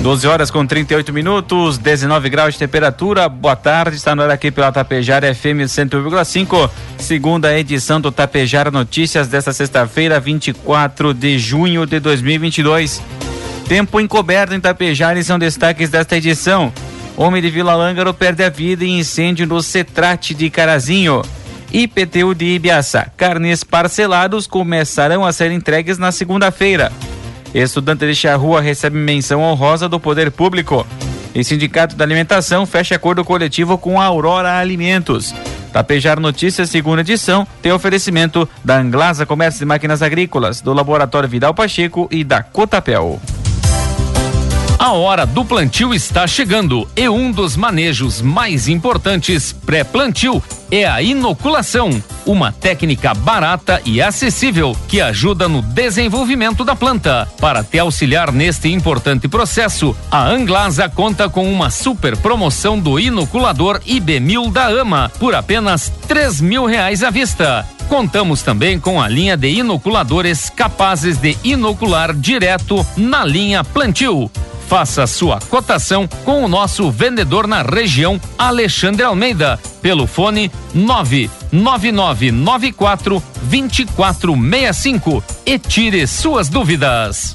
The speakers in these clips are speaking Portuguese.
12 horas com 38 minutos, 19 graus de temperatura. Boa tarde, está no ar aqui pela Tapejara FM 101,5, segunda edição do Tapejara Notícias desta sexta-feira, 24 de junho de 2022. Tempo encoberto em Tapejara e são destaques desta edição. Homem de Vila Lângaro perde a vida em incêndio no Cetrate de Carazinho. IPTU de Ibiaçá. Carnes parcelados começarão a ser entregues na segunda-feira. Estudante de Charrua recebe menção honrosa do poder público. E Sindicato da Alimentação fecha acordo coletivo com a Aurora Alimentos. Tapejar Notícias, segunda edição, tem oferecimento da Anglasa Comércio de Máquinas Agrícolas, do Laboratório Vidal Pacheco e da Cotapel. A hora do plantio está chegando e um dos manejos mais importantes pré-plantio é a inoculação, uma técnica barata e acessível que ajuda no desenvolvimento da planta. Para te auxiliar neste importante processo, a Anglasa conta com uma super promoção do inoculador IB1000 da AMA por apenas três mil reais à vista. Contamos também com a linha de inoculadores capazes de inocular direto na linha plantio. Faça sua cotação com o nosso vendedor na região, Alexandre Almeida, pelo fone 99994 2465 e tire suas dúvidas.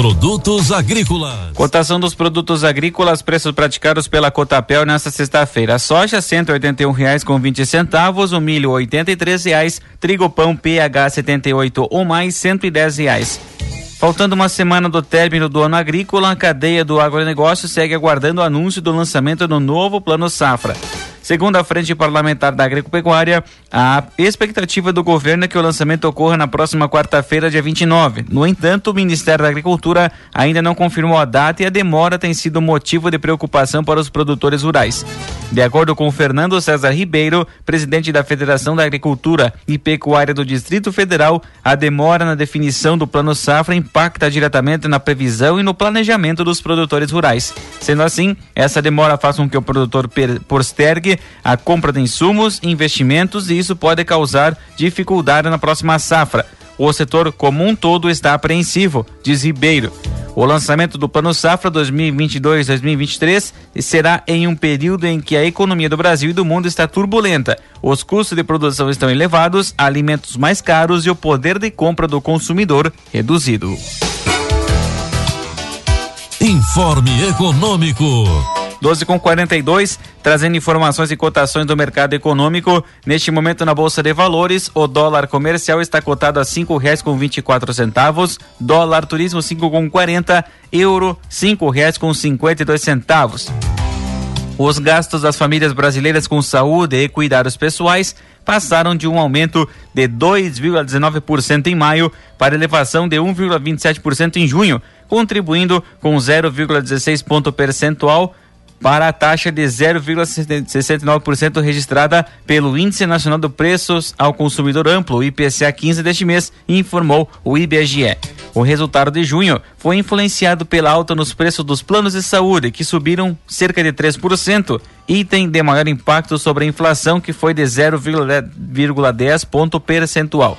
Produtos agrícolas. Cotação dos produtos agrícolas, preços praticados pela Cotapel nesta sexta-feira. Soja cento um reais com vinte centavos, o milho oitenta e três reais, trigo pão PH 78 ou mais cento e dez reais. Faltando uma semana do término do ano agrícola, a cadeia do agronegócio segue aguardando o anúncio do lançamento do novo Plano Safra. Segundo a Frente Parlamentar da Agropecuária, a expectativa do governo é que o lançamento ocorra na próxima quarta-feira, dia 29. No entanto, o Ministério da Agricultura ainda não confirmou a data e a demora tem sido motivo de preocupação para os produtores rurais. De acordo com Fernando César Ribeiro, presidente da Federação da Agricultura e Pecuária do Distrito Federal, a demora na definição do Plano Safra impacta diretamente na previsão e no planejamento dos produtores rurais. Sendo assim, essa demora faz com que o produtor postergue a compra de insumos, investimentos e isso pode causar dificuldade na próxima safra. O setor como um todo está apreensivo, diz Ribeiro. O lançamento do Plano Safra 2022-2023 será em um período em que a economia do Brasil e do mundo está turbulenta. Os custos de produção estão elevados, alimentos mais caros e o poder de compra do consumidor reduzido. Informe Econômico. 12 com 42, trazendo informações e cotações do mercado econômico. Neste momento na Bolsa de Valores, o dólar comercial está cotado a cinco reais com vinte e quatro centavos, dólar turismo cinco com quarenta, euro cinco reais com cinquenta e dois centavos. Os gastos das famílias brasileiras com saúde e cuidados pessoais passaram de um aumento de 2,19% em maio para elevação de 1,27% em junho, contribuindo com 0,16 ponto percentual para a taxa de 0,69% registrada pelo Índice Nacional de Preços ao Consumidor Amplo, IPCA 15 deste mês, informou o IBGE. O resultado de junho foi influenciado pela alta nos preços dos planos de saúde, que subiram cerca de 3%, item de maior impacto sobre a inflação, que foi de 0,10 ponto percentual.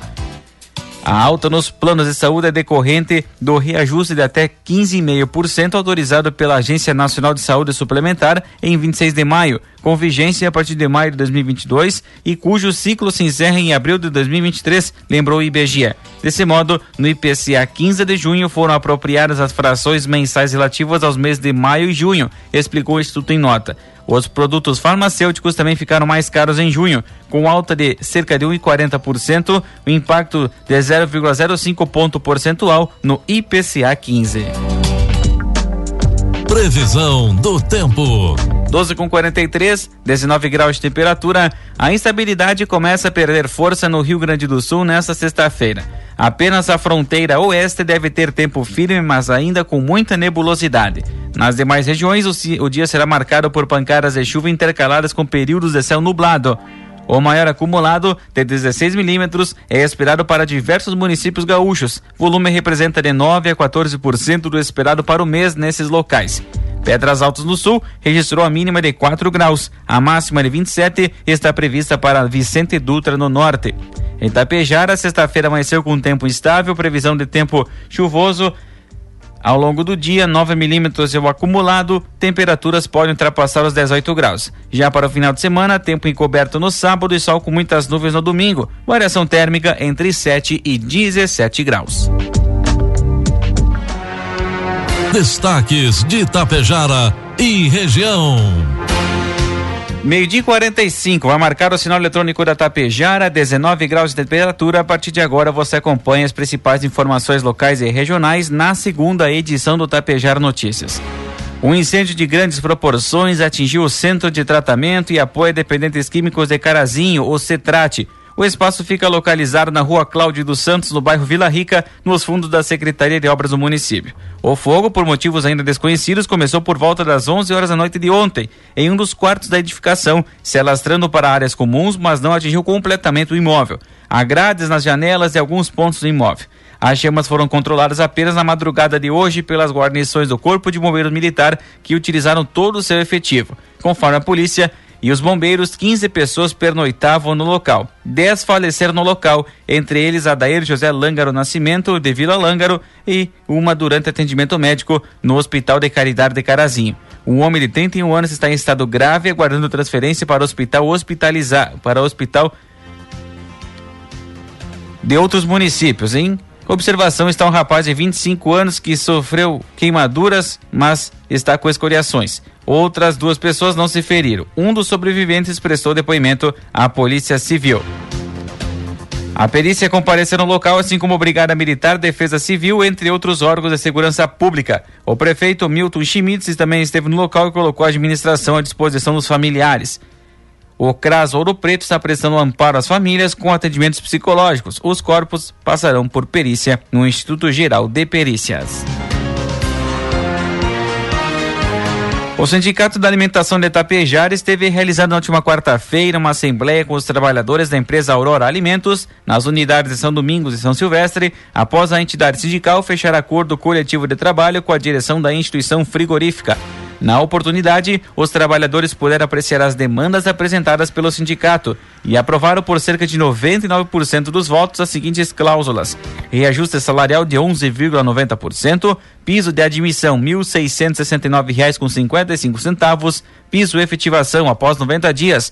A alta nos planos de saúde é decorrente do reajuste de até 15,5% autorizado pela Agência Nacional de Saúde Suplementar em 26 de maio, com vigência a partir de maio de 2022 e cujo ciclo se encerra em abril de 2023, lembrou o IBGE. Desse modo, no IPCA 15 de junho foram apropriadas as frações mensais relativas aos meses de maio e junho, explicou o Instituto em nota. Os produtos farmacêuticos também ficaram mais caros em junho, com alta de cerca de 1,40%, o impacto de 0,05 ponto percentual no IPCA 15. Previsão do tempo. 12 com 43, 19 graus de temperatura. A instabilidade começa a perder força no Rio Grande do Sul nesta sexta-feira. Apenas a fronteira oeste deve ter tempo firme, mas ainda com muita nebulosidade. Nas demais regiões, o, o dia será marcado por pancadas de chuva intercaladas com períodos de céu nublado. O maior acumulado, de 16 milímetros, é esperado para diversos municípios gaúchos. Volume representa de 9 a 14% do esperado para o mês nesses locais. Pedras Altas no Sul registrou a mínima de 4 graus, a máxima de 27 está prevista para Vicente Dutra no norte. Em Tapejara, sexta-feira amanheceu com tempo instável, previsão de tempo chuvoso ao longo do dia, 9 milímetros é o acumulado, temperaturas podem ultrapassar os 18 graus. Já para o final de semana, tempo encoberto no sábado e sol com muitas nuvens no domingo. Variação térmica entre 7 e 17 graus. Destaques de Itapejara e região. Meio-dia 45, vai marcar o sinal eletrônico da Tapejara, 19 graus de temperatura. A partir de agora você acompanha as principais informações locais e regionais na segunda edição do Tapejara Notícias. Um incêndio de grandes proporções atingiu o centro de tratamento e apoio a dependentes químicos de Carazinho, o Cetrate. O espaço fica localizado na rua Cláudio dos Santos, no bairro Vila Rica, nos fundos da Secretaria de Obras do município. O fogo, por motivos ainda desconhecidos, começou por volta das 11 horas da noite de ontem, em um dos quartos da edificação, se alastrando para áreas comuns, mas não atingiu completamente o imóvel. Há grades nas janelas e alguns pontos do imóvel. As chamas foram controladas apenas na madrugada de hoje pelas guarnições do Corpo de Bombeiros Militar, que utilizaram todo o seu efetivo. Conforme a polícia, e os bombeiros, 15 pessoas pernoitavam no local. 10 faleceram no local, entre eles Adair José Lângaro Nascimento, de Vila Lângaro, e uma durante atendimento médico no Hospital de Caridade de Carazinho. Um homem de 31 anos está em estado grave, aguardando transferência para o hospital hospitalizar, para o hospital de outros municípios, hein? Observação está um rapaz de 25 anos que sofreu queimaduras, mas está com escoriações. Outras duas pessoas não se feriram. Um dos sobreviventes prestou depoimento à Polícia Civil. A perícia compareceu no local, assim como a Brigada Militar, Defesa Civil, entre outros órgãos de segurança pública. O prefeito Milton Schmitz também esteve no local e colocou a administração à disposição dos familiares. O CRAS Ouro Preto está prestando amparo às famílias com atendimentos psicológicos. Os corpos passarão por perícia no Instituto Geral de Perícias. O Sindicato da Alimentação de Itapejara esteve realizando na última quarta-feira uma assembleia com os trabalhadores da empresa Aurora Alimentos nas unidades de São Domingos e São Silvestre, após a entidade sindical fechar acordo coletivo de trabalho com a direção da instituição frigorífica. Na oportunidade, os trabalhadores puderam apreciar as demandas apresentadas pelo sindicato e aprovaram por cerca de 99% dos votos as seguintes cláusulas: reajuste salarial de 11,90%, piso de admissão R$ 1.669,55, piso efetivação após 90 dias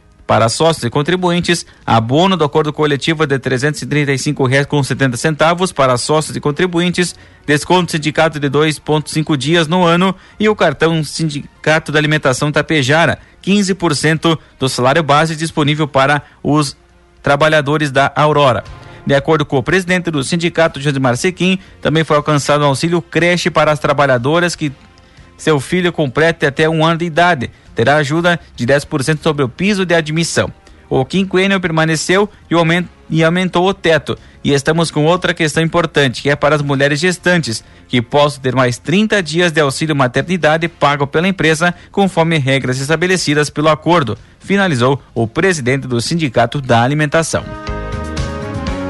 para sócios e contribuintes, abono do acordo coletivo de R$ 335,70 para sócios e contribuintes, desconto sindicato de 2,5 dias no ano e o cartão Sindicato da Alimentação Tapejara, 15% do salário base disponível para os trabalhadores da Aurora. De acordo com o presidente do sindicato, José Marsequim, também foi alcançado um auxílio creche para as trabalhadoras que seu filho complete até um ano de idade. Terá ajuda de 10% sobre o piso de admissão. O quinquênio permaneceu e, aumento, e aumentou o teto. E estamos com outra questão importante, que é para as mulheres gestantes, que possam ter mais 30 dias de auxílio maternidade pago pela empresa, conforme regras estabelecidas pelo acordo, finalizou o presidente do Sindicato da Alimentação.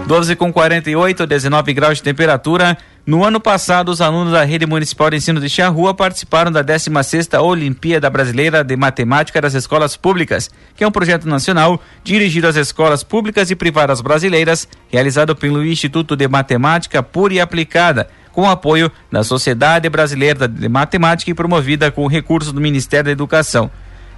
12 com 48, 19 graus de temperatura. No ano passado, os alunos da Rede Municipal de Ensino de Charrua participaram da 16ª Olimpíada Brasileira de Matemática das Escolas Públicas, que é um projeto nacional dirigido às escolas públicas e privadas brasileiras, realizado pelo Instituto de Matemática Pura e Aplicada, com apoio da Sociedade Brasileira de Matemática e promovida com recursos do Ministério da Educação.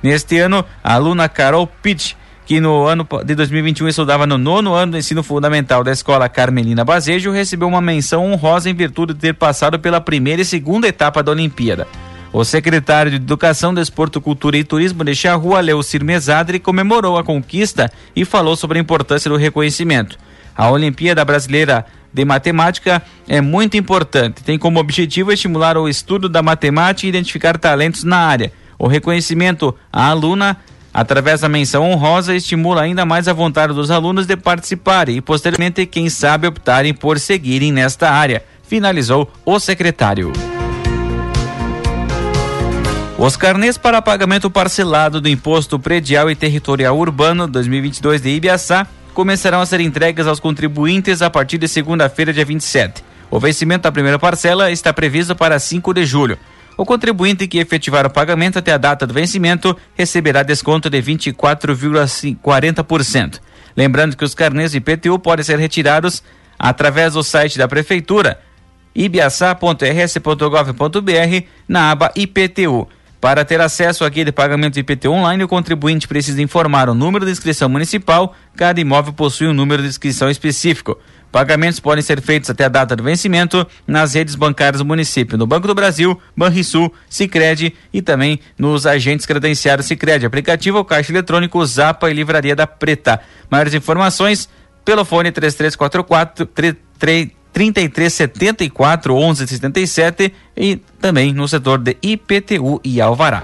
Neste ano, a aluna Carol Pitt que no ano de 2021 estudava no nono ano do ensino fundamental da escola Carmelina Bazejo, recebeu uma menção honrosa em virtude de ter passado pela primeira e segunda etapa da Olimpíada. O secretário de Educação, Desporto, Cultura e Turismo de Charrua, Leocir Mesadri, comemorou a conquista e falou sobre a importância do reconhecimento. A Olimpíada Brasileira de Matemática é muito importante. Tem como objetivo estimular o estudo da matemática e identificar talentos na área. O reconhecimento à aluna Através da menção honrosa, estimula ainda mais a vontade dos alunos de participarem e, posteriormente, quem sabe, optarem por seguirem nesta área, finalizou o secretário. Os carnês para pagamento parcelado do Imposto Predial e Territorial Urbano 2022 de Ibiaçá começarão a ser entregues aos contribuintes a partir de segunda-feira, dia 27. O vencimento da primeira parcela está previsto para 5 de julho. O contribuinte que efetivar o pagamento até a data do vencimento receberá desconto de 24,40%. Lembrando que os carnês de IPTU podem ser retirados através do site da Prefeitura, ibiaçá.rs.gov.br, na aba IPTU. Para ter acesso à guia de pagamento de IPTU online, o contribuinte precisa informar o número de inscrição municipal. Cada imóvel possui um número de inscrição específico. Pagamentos podem ser feitos até a data do vencimento nas redes bancárias do município, no Banco do Brasil, Banrisul, Sicredi e também nos agentes credenciados Sicredi, aplicativo Caixa Eletrônico, Zapa e Livraria da Preta. Maiores informações pelo fone 3344 3374 1177 e também no setor de IPTU e Alvará.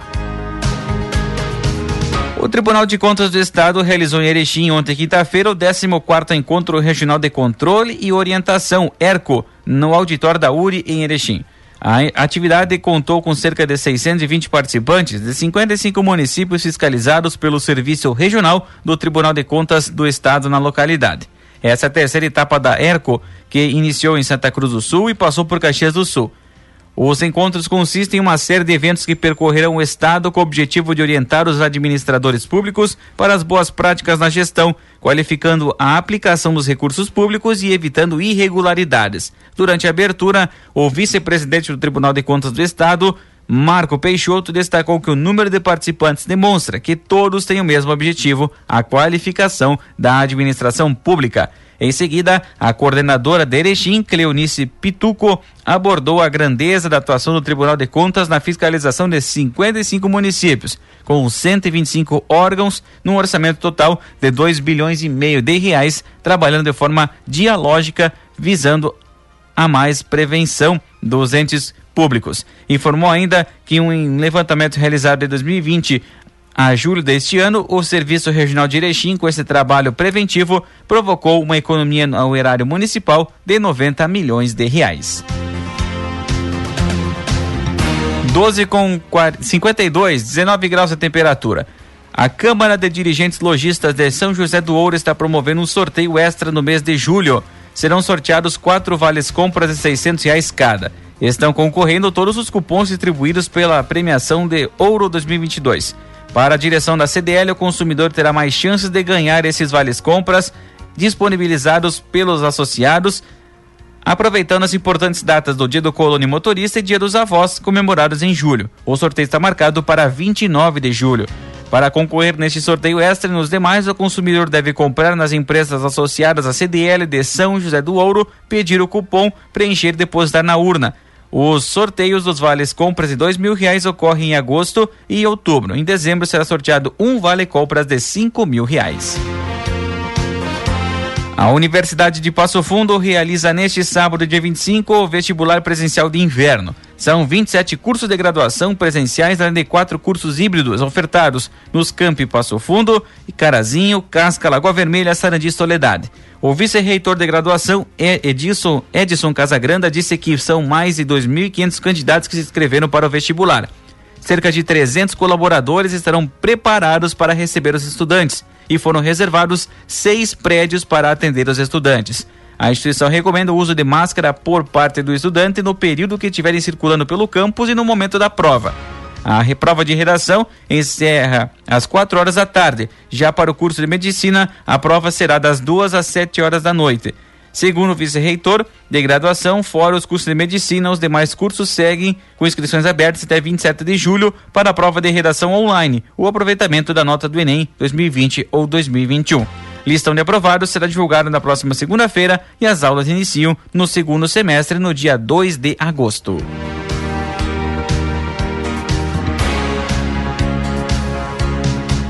O Tribunal de Contas do Estado realizou em Erechim ontem, quinta-feira, o 14 Encontro Regional de Controle e Orientação, ERCO, no auditório da URI, em Erechim. A atividade contou com cerca de 620 participantes de 55 municípios fiscalizados pelo Serviço Regional do Tribunal de Contas do Estado na localidade. Essa é a terceira etapa da ERCO, que iniciou em Santa Cruz do Sul e passou por Caxias do Sul. Os encontros consistem em uma série de eventos que percorrerão o Estado com o objetivo de orientar os administradores públicos para as boas práticas na gestão, qualificando a aplicação dos recursos públicos e evitando irregularidades. Durante a abertura, o vice-presidente do Tribunal de Contas do Estado, Marco Peixoto destacou que o número de participantes demonstra que todos têm o mesmo objetivo, a qualificação da administração pública. Em seguida, a coordenadora de Erechim, Cleonice Pituco, abordou a grandeza da atuação do Tribunal de Contas na fiscalização de 55 municípios, com 125 órgãos, num orçamento total de 2 bilhões e meio de reais, trabalhando de forma dialógica, visando a mais prevenção dos entes públicos. Informou ainda que um levantamento realizado em 2020 a julho deste ano, o Serviço Regional de Erechim, com esse trabalho preventivo, provocou uma economia no erário municipal de 90 milhões de reais. 12 com 52, 19 graus de temperatura. A Câmara de Dirigentes Logistas de São José do Ouro está promovendo um sorteio extra no mês de julho. Serão sorteados quatro vales compras de 600 reais cada. Estão concorrendo todos os cupons distribuídos pela premiação de Ouro 2022. Para a direção da CDL, o consumidor terá mais chances de ganhar esses vales compras disponibilizados pelos associados, aproveitando as importantes datas do Dia do Colono Motorista e Dia dos Avós, comemorados em julho. O sorteio está marcado para 29 de julho. Para concorrer neste sorteio extra e nos demais, o consumidor deve comprar nas empresas associadas à CDL de São José do Ouro, pedir o cupom, preencher e depositar na urna. Os sorteios dos vales compras de dois mil reais ocorrem em agosto e outubro. Em dezembro será sorteado um vale compras de cinco mil reais. A Universidade de Passo Fundo realiza neste sábado, dia 25, o vestibular presencial de inverno. São 27 cursos de graduação presenciais, além de quatro cursos híbridos ofertados nos campi Passo Fundo, Carazinho, Casca, Lagoa Vermelha, Sarandi e Soledade. O vice-reitor de graduação, Edson, Edson Casagranda, disse que são mais de 2.500 candidatos que se inscreveram para o vestibular. Cerca de 300 colaboradores estarão preparados para receber os estudantes e foram reservados seis prédios para atender os estudantes. A instituição recomenda o uso de máscara por parte do estudante no período que estiverem circulando pelo campus e no momento da prova. A reprova de redação encerra às 4 horas da tarde. Já para o curso de medicina, a prova será das 2 às 7 horas da noite. Segundo o vice-reitor de graduação, fora os cursos de medicina, os demais cursos seguem com inscrições abertas até 27 de julho para a prova de redação online, o aproveitamento da nota do Enem 2020 ou 2021. Listão de aprovados será divulgada na próxima segunda-feira e as aulas iniciam no segundo semestre, no dia 2 de agosto.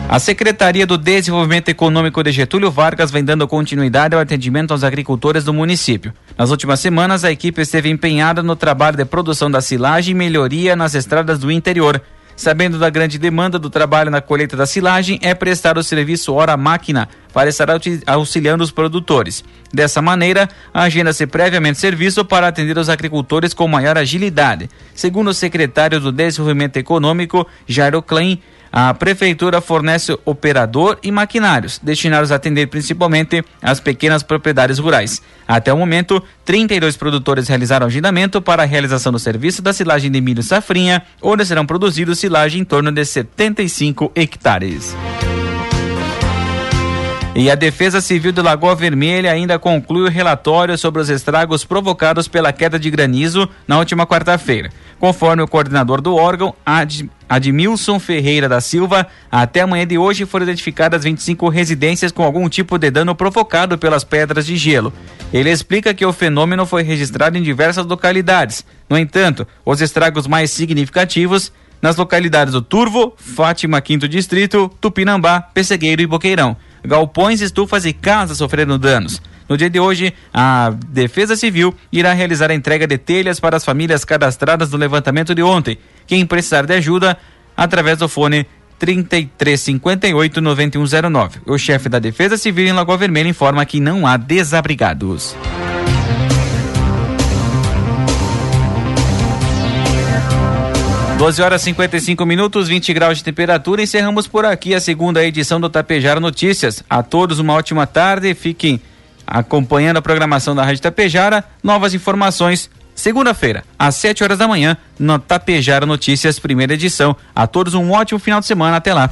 A Secretaria do Desenvolvimento Econômico de Getúlio Vargas vem dando continuidade ao atendimento aos agricultores do município. Nas últimas semanas, a equipe esteve empenhada no trabalho de produção da silagem e melhoria nas estradas do interior. Sabendo da grande demanda do trabalho na colheita da silagem, é prestar o serviço hora máquina para estar auxiliando os produtores. Dessa maneira, agenda-se previamente serviço para atender os agricultores com maior agilidade. Segundo o secretário do Desenvolvimento Econômico, Jairo Klein, a prefeitura fornece operador e maquinários, destinados a atender principalmente as pequenas propriedades rurais. Até o momento, 32 produtores realizaram agendamento para a realização do serviço da silagem de milho safrinha, onde serão produzidos silagem em torno de 75 hectares. E a Defesa Civil de Lagoa Vermelha ainda conclui o relatório sobre os estragos provocados pela queda de granizo na última quarta-feira. Conforme o coordenador do órgão, Ad, Admilson Ferreira da Silva, até amanhã de hoje foram identificadas 25 residências com algum tipo de dano provocado pelas pedras de gelo. Ele explica que o fenômeno foi registrado em diversas localidades. No entanto, os estragos mais significativos nas localidades do Turvo, Fátima, Quinto Distrito, Tupinambá, Pessegueiro e Boqueirão. Galpões, estufas e casas sofreram danos. No dia de hoje, a Defesa Civil irá realizar a entrega de telhas para as famílias cadastradas no levantamento de ontem. Quem precisar de ajuda, através do fone 3358 9109. O chefe da Defesa Civil em Lagoa Vermelha informa que não há desabrigados. Doze horas e 55 minutos, 20 graus de temperatura. Encerramos por aqui a segunda edição do Tapejara Notícias. A todos uma ótima tarde. Fiquem acompanhando a programação da Rádio Tapejara, novas informações segunda-feira, às 7 horas da manhã, no Tapejara Notícias, primeira edição. A todos um ótimo final de semana. Até lá.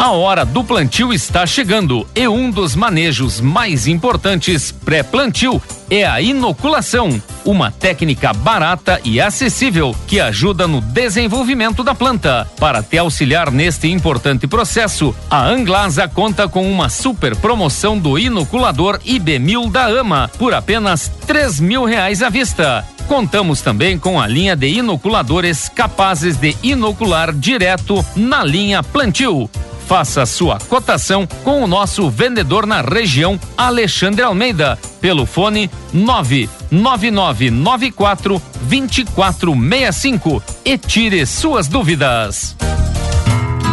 A hora do plantio está chegando e um dos manejos mais importantes pré-plantio é a inoculação, uma técnica barata e acessível que ajuda no desenvolvimento da planta. Para te auxiliar neste importante processo, a Anglasa conta com uma super promoção do inoculador IB1000 da AMA por apenas três mil reais à vista. Contamos também com a linha de inoculadores capazes de inocular direto na linha plantio. Faça sua cotação com o nosso vendedor na região, Alexandre Almeida, pelo fone 99994 2465 e tire suas dúvidas.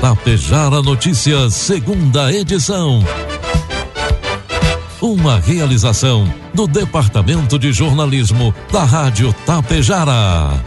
Tapejara Notícias, segunda edição. Uma realização do Departamento de Jornalismo da Rádio Tapejara.